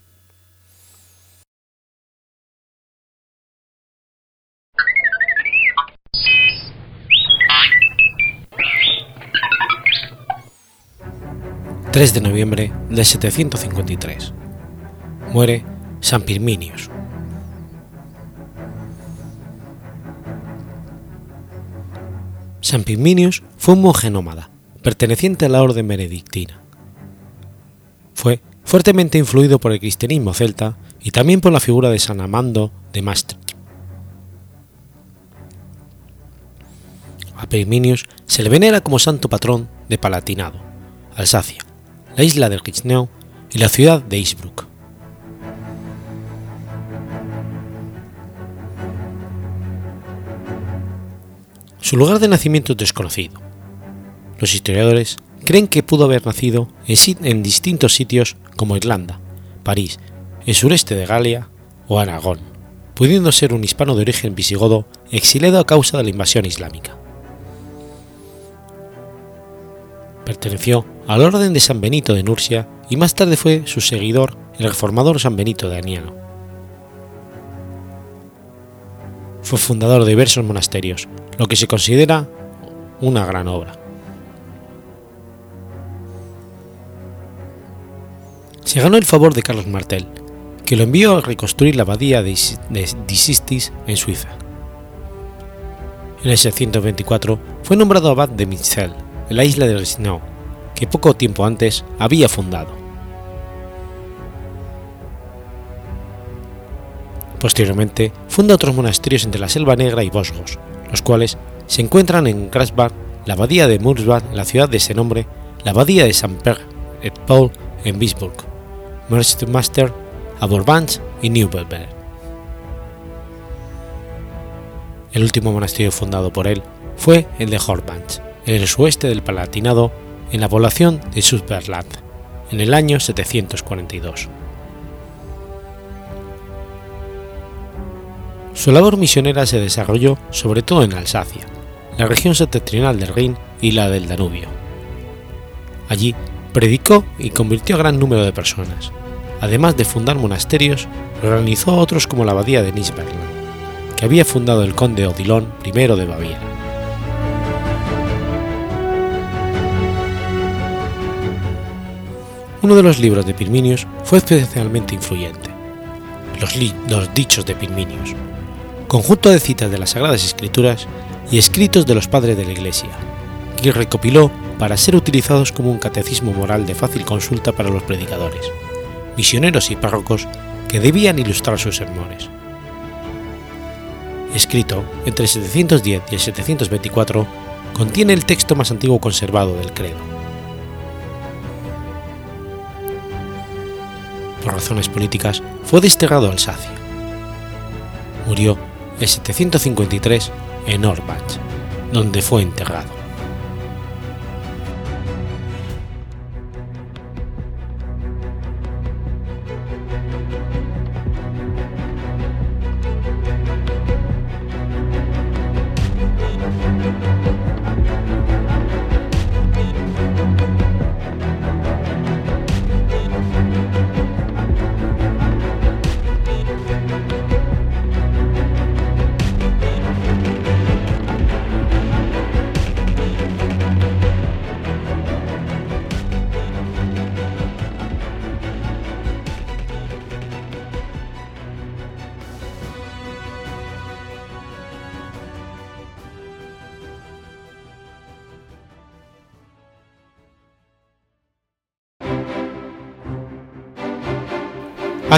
3 de noviembre de 753. Muere San Pirminius. San Pirminius fue un monje nómada, perteneciente a la orden benedictina. Fue fuertemente influido por el cristianismo celta y también por la figura de San Amando de Maastricht. A Pirminius se le venera como santo patrón de Palatinado, Alsacia, la isla del Reichenau y la ciudad de Innsbruck. Su lugar de nacimiento es desconocido. Los historiadores creen que pudo haber nacido en, distintos sitios como Irlanda, París, el sureste de Galia o Aragón, pudiendo ser un hispano de origen visigodo exiliado a causa de la invasión islámica. Perteneció al orden de San Benito de Nursia y más tarde fue su seguidor el reformador San Benito de Aniano. Fue fundador de diversos monasterios, lo que se considera una gran obra. Se ganó el favor de Carlos Martel, que lo envió a reconstruir la abadía de Disistis en Suiza. En el 624 fue nombrado abad de Michel, en la isla de Reichenau, que poco tiempo antes había fundado. Posteriormente funda otros monasterios entre la Selva Negra y Vosgos, los cuales se encuentran en Grasbach, la abadía de Mursbach la ciudad de ese nombre, la abadía de Saint Père et Paul en Bisburg, Merstmaster, Aborbanch y Neuberberg. El último monasterio fundado por él fue el de Horbanch, en el sueste del Palatinado en la población de Sudberland, en el año 742. Su labor misionera se desarrolló sobre todo en Alsacia, la región septentrional del Rin y la del Danubio. Allí predicó y convirtió a gran número de personas. Además de fundar monasterios, organizó otros como la abadía de Nisberland, que había fundado el conde Odilon I de Baviera. Uno de los libros de Pirminius fue especialmente influyente, los, los Dichos de Pirminius, conjunto de citas de las Sagradas Escrituras y escritos de los padres de la Iglesia, que recopiló para ser utilizados como un catecismo moral de fácil consulta para los predicadores, misioneros y párrocos que debían ilustrar sus sermones. Escrito entre el 710 y el 724, contiene el texto más antiguo conservado del credo. Por razones políticas, fue desterrado a Alsacia. Murió en 753 en Orbach, donde fue enterrado.